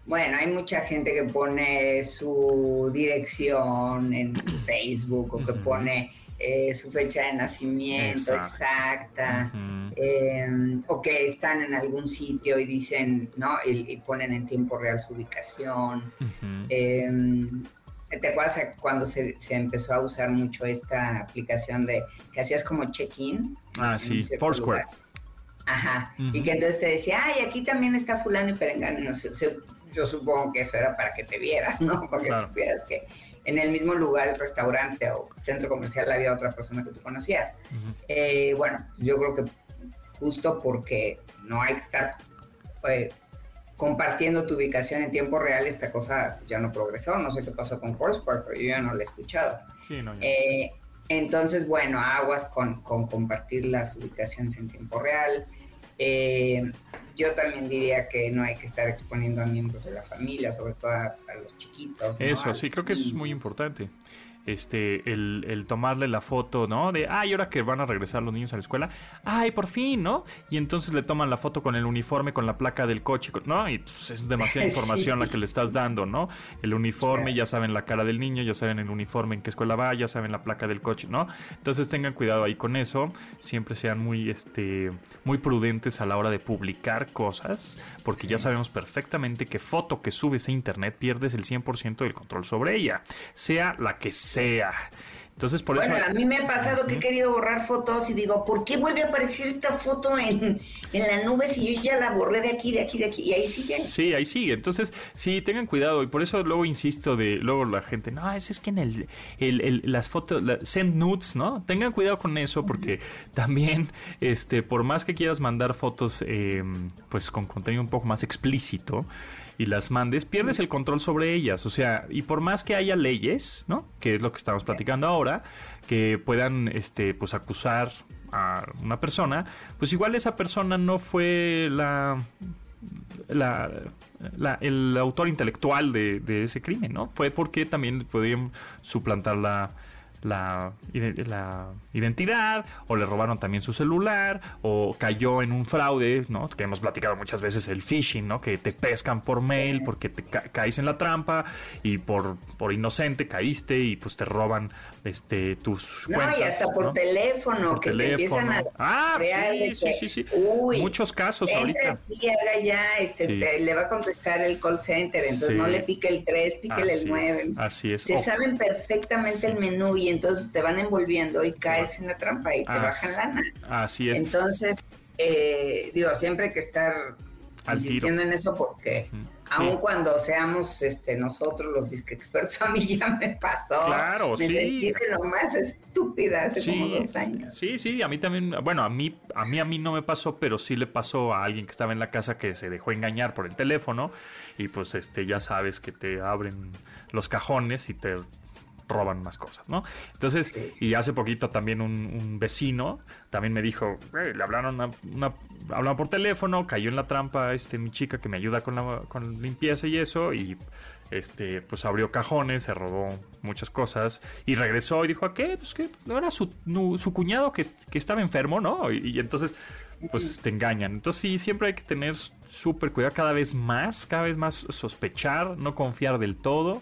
Speaker 9: Bueno, hay mucha gente que pone su dirección en Facebook o que pone eh, su fecha de nacimiento
Speaker 3: Exacto.
Speaker 9: exacta. Eh, o que están en algún sitio y dicen, ¿no? Y, y ponen en tiempo real su ubicación. Eh, ¿Te acuerdas cuando se, se empezó a usar mucho esta aplicación de que hacías como check-in?
Speaker 3: Ah, sí, Foursquare.
Speaker 9: Ajá, y que entonces te decía, ay, aquí también está fulano y perengano. No sé, se- yo supongo que eso era para que te vieras, ¿no? <laughs> Para que
Speaker 3: Claro.
Speaker 9: supieras que en el mismo lugar, el restaurante o centro comercial, había otra persona que tú conocías.
Speaker 3: Ujú.
Speaker 9: Eh, bueno, yo creo que justo porque no hay que estar eh, compartiendo tu ubicación en tiempo real, esta cosa ya no progresó. No sé qué pasó con Foursquare, pero yo ya no la he escuchado.
Speaker 3: Sí, no.
Speaker 9: Eh, entonces, bueno, aguas con, con compartir las ubicaciones en tiempo real. Yo también diría que no hay que estar exponiendo a miembros de la familia, sobre todo a, a los chiquitos.
Speaker 3: Eso, sí, creo que eso es muy importante. Este, el, el tomarle la foto, ¿no? De, ay, ahora que van a regresar los niños a la escuela, ay, por fin, ¿no? Y entonces le toman la foto con el uniforme, con la placa del coche, ¿no? Y pues, es demasiada <laughs>
Speaker 9: Sí.
Speaker 3: información la que le estás dando, ¿no? El uniforme, ya saben la cara del niño, ya saben el uniforme en qué escuela va, ya saben la placa del coche, ¿no? Entonces tengan cuidado ahí con eso, siempre sean muy, este, muy prudentes a la hora de publicar cosas, porque ya sabemos perfectamente que foto que subes a internet pierdes el 100% del control sobre ella, sea la que sea. Entonces, por
Speaker 9: Bueno,
Speaker 3: eso...
Speaker 9: a mí me ha pasado que he querido borrar fotos y digo, ¿por qué vuelve a aparecer esta foto en, en la nube si yo ya la borré de aquí, de aquí, de aquí? Y ahí sigue.
Speaker 3: Sí, ahí sigue. Entonces, sí, tengan cuidado. Y por eso luego insisto de, luego la gente, no, es, es que en el, el- el- las fotos, la- send nudes, ¿no? Tengan cuidado con eso porque también, este, por más que quieras mandar fotos, eh, pues con contenido un poco más explícito y las mandes, pierdes el control sobre ellas. O sea, y por más que haya leyes, ¿no? Que es lo que estamos platicando ahora, que puedan, este, pues acusar a una persona, pues igual esa persona no fue la la, la- el autor intelectual de, de ese crimen, ¿no? Fue porque también podían suplantar la, la, la identidad, o le robaron también su celular, o cayó en un fraude, ¿no? Que hemos platicado muchas veces el phishing, ¿no? Que te pescan por mail porque te ca- caes en la trampa y por, por inocente caíste y pues te roban este tus
Speaker 9: No,
Speaker 3: cuentas,
Speaker 9: y hasta por
Speaker 3: ¿no?
Speaker 9: teléfono,
Speaker 3: Por
Speaker 9: que te empiezan a
Speaker 3: Ah,
Speaker 9: crear
Speaker 3: sí, sí, sí, sí.
Speaker 9: uy,
Speaker 3: Muchos casos
Speaker 9: Entre
Speaker 3: ahorita.
Speaker 9: aquí, haga ya, este,
Speaker 3: Sí.
Speaker 9: te- le va a contestar el call center, entonces
Speaker 3: Sí.
Speaker 9: no le pique el 3, píquele
Speaker 3: Así
Speaker 9: el 9.
Speaker 3: es, así es.
Speaker 9: Se
Speaker 3: O-
Speaker 9: saben perfectamente el menú y entonces te van envolviendo y caes en la trampa y te
Speaker 3: Ah,
Speaker 9: bajan lana.
Speaker 3: Así es.
Speaker 9: Entonces, eh, digo, siempre hay que estar
Speaker 3: Al
Speaker 9: insistiendo en eso porque
Speaker 3: Ujú.
Speaker 9: Aun
Speaker 3: Sí.
Speaker 9: cuando seamos este nosotros los disque expertos, <laughs> a mí ya me pasó.
Speaker 3: Claro,
Speaker 9: me
Speaker 3: sí.
Speaker 9: sentí de lo más estúpida hace como dos años.
Speaker 3: Sí, sí, a mí también, bueno, a mí, a mí, a mí no me pasó, pero sí le pasó a alguien que estaba en la casa que se dejó engañar por el teléfono y pues este, ya sabes que te abren los cajones y te roban más cosas, ¿no? Entonces, y hace poquito también un, un vecino también me dijo, "Güey, le hablaron una, una- hablaron por teléfono, cayó en la trampa este mi chica que me ayuda con la con limpieza y eso y este pues abrió cajones, se robó muchas cosas y regresó y dijo, ¿a qué? Pues que no era su, su cuñado que, que estaba enfermo, ¿no? Y, y entonces pues te engañan. Entonces sí, siempre hay que tener súper cuidado cada vez más, cada vez más sospechar, no confiar del todo.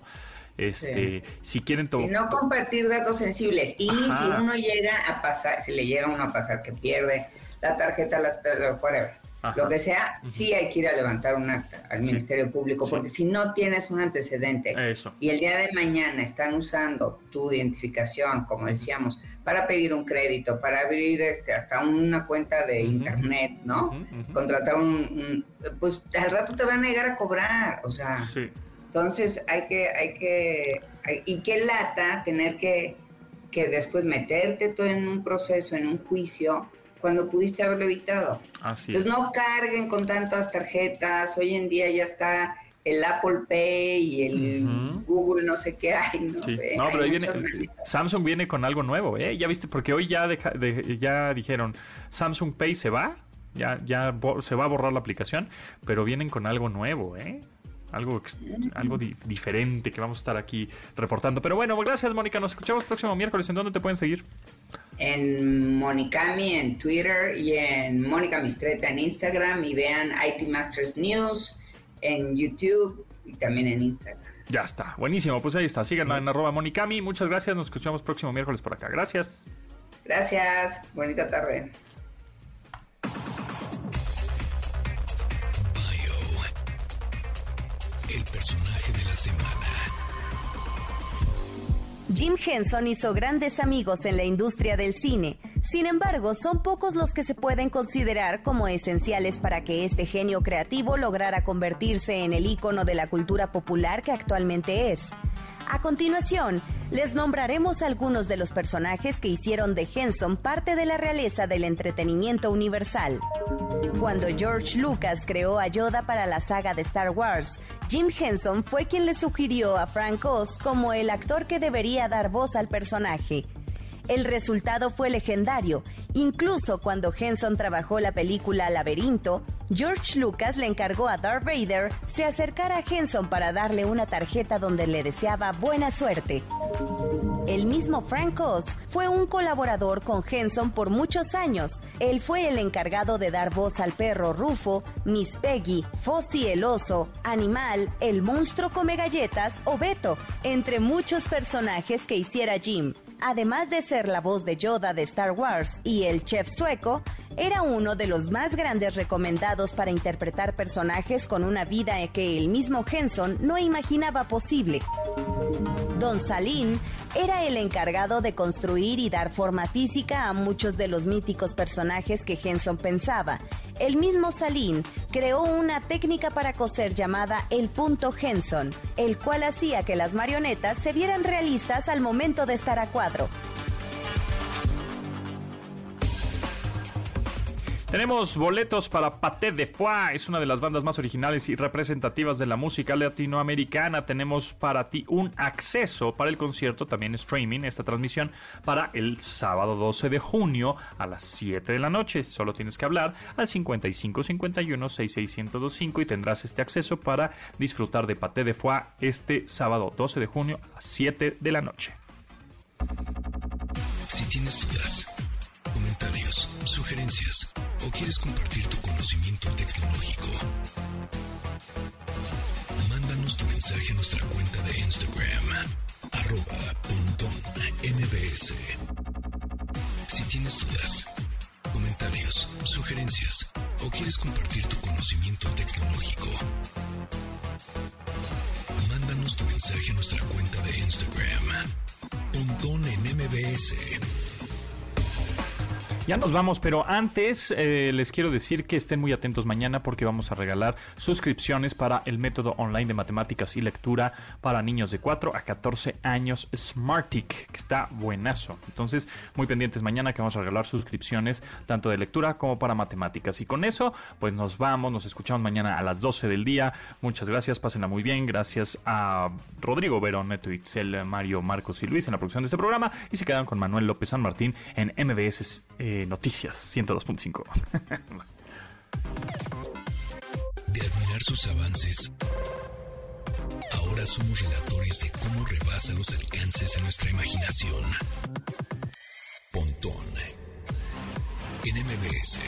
Speaker 3: Este, si quieren
Speaker 9: Si no compartir datos sensibles y
Speaker 3: Ajá.
Speaker 9: si uno llega a pasar, si le llega a uno a pasar que pierde la tarjeta, las whatever,
Speaker 3: Ajá.
Speaker 9: lo que sea, sí hay que ir a levantar un acta al Ministerio Público,
Speaker 3: Sí.
Speaker 9: porque si no tienes un antecedente
Speaker 3: Eso.
Speaker 9: y el día de mañana están usando tu identificación, como decíamos, para pedir un crédito, para abrir este hasta una cuenta de internet, ¿no? Contratar un, un- pues al rato te van a negar a cobrar, o sea,
Speaker 3: Sí.
Speaker 9: Entonces hay que, hay que, hay- y qué lata tener que, que después meterte todo en un proceso, en un juicio, cuando pudiste haberlo evitado.
Speaker 3: Así
Speaker 9: Entonces
Speaker 3: es.
Speaker 9: no carguen con tantas tarjetas, hoy en día ya está el Apple Pay y el. Google no sé qué hay, no
Speaker 3: Sí.
Speaker 9: sé.
Speaker 3: No, pero ahí viene,
Speaker 9: maneras.
Speaker 3: Samsung viene con algo nuevo, ¿eh? Ya viste, porque hoy ya deja- de- ya dijeron, Samsung Pay se va, ya, ya se va a borrar la aplicación, pero vienen con algo nuevo, ¿eh? Algo, algo di- diferente que vamos a estar aquí reportando. Pero bueno, gracias Mónica, nos escuchamos el próximo miércoles. ¿En dónde te pueden seguir?
Speaker 9: En Monicami en Twitter y en Mónica Mistreta en Instagram y vean IT Masters News en YouTube y también en Instagram.
Speaker 3: Ya está, buenísimo, pues ahí está. Síganla en arroba Monicami. Muchas gracias, nos escuchamos próximo miércoles por acá. Gracias.
Speaker 9: Gracias, bonita tarde.
Speaker 1: El personaje de la semana.
Speaker 2: Jim Henson hizo grandes amigos en la industria del cine. Sin embargo, son pocos los que se pueden considerar como esenciales para que este genio creativo lograra convertirse en el ícono de la cultura popular que actualmente es. A continuación, les nombraremos algunos de los personajes que hicieron de Henson parte de la realeza del entretenimiento universal. Cuando George Lucas creó a Yoda para la saga de Star Wars, Jim Henson fue quien le sugirió a Frank Oz como el actor que debería dar voz al personaje. El resultado fue legendario. Incluso cuando Henson trabajó la película Laberinto, George Lucas le encargó a Darth Vader se acercara a Henson para darle una tarjeta donde le deseaba buena suerte. El mismo Frank Oz fue un colaborador con Henson por muchos años. Él fue el encargado de dar voz al perro Rufo, Miss Peggy, Fossi el oso, Animal, el monstruo come galletas o Beto, entre muchos personajes que hiciera Jim. Además de ser la voz de Yoda de Star Wars y el chef sueco, era uno de los más grandes recomendados para interpretar personajes con una vida que el mismo Henson no imaginaba posible. Don Salín era el encargado de construir y dar forma física a muchos de los míticos personajes que Henson pensaba. El mismo Salín creó una técnica para coser llamada el punto Henson, el cual hacía que las marionetas se vieran realistas al momento de estar a cuadro.
Speaker 3: Tenemos boletos para Paté de Foie, es una de las bandas más originales y representativas de la música latinoamericana. Tenemos para ti un acceso para el concierto, también streaming, esta transmisión para el sábado 12 de junio a las 7 de la noche. Solo tienes que hablar al 55 51 66 y tendrás este acceso para disfrutar de Paté de Foie este sábado 12 de junio a las 7 de la noche.
Speaker 1: Si tienes dudas, comentarios, sugerencias o quieres compartir tu conocimiento tecnológico, mándanos tu mensaje a nuestra cuenta de Instagram, arroba mbs. Si tienes dudas, comentarios, sugerencias o quieres compartir tu conocimiento tecnológico, mándanos tu mensaje a nuestra cuenta de Instagram, pontón en mbs.
Speaker 3: Ya nos vamos, pero antes eh, les quiero decir que estén muy atentos mañana porque vamos a regalar suscripciones para el método online de matemáticas y lectura para niños de 4 a 14 años Smartic, que está buenazo. Entonces, muy pendientes mañana que vamos a regalar suscripciones tanto de lectura como para matemáticas. Y con eso, pues nos vamos, nos escuchamos mañana a las 12 del día. Muchas gracias, pásenla muy bien. Gracias a Rodrigo Verón, Neto Ixel, Mario, Marcos y Luis en la producción de este programa. Y se quedan con Manuel López San Martín en MBS. Eh, Noticias 102.5.
Speaker 1: De admirar sus avances, ahora somos relatores de cómo rebasa los alcances de nuestra imaginación. Pontón en MBS.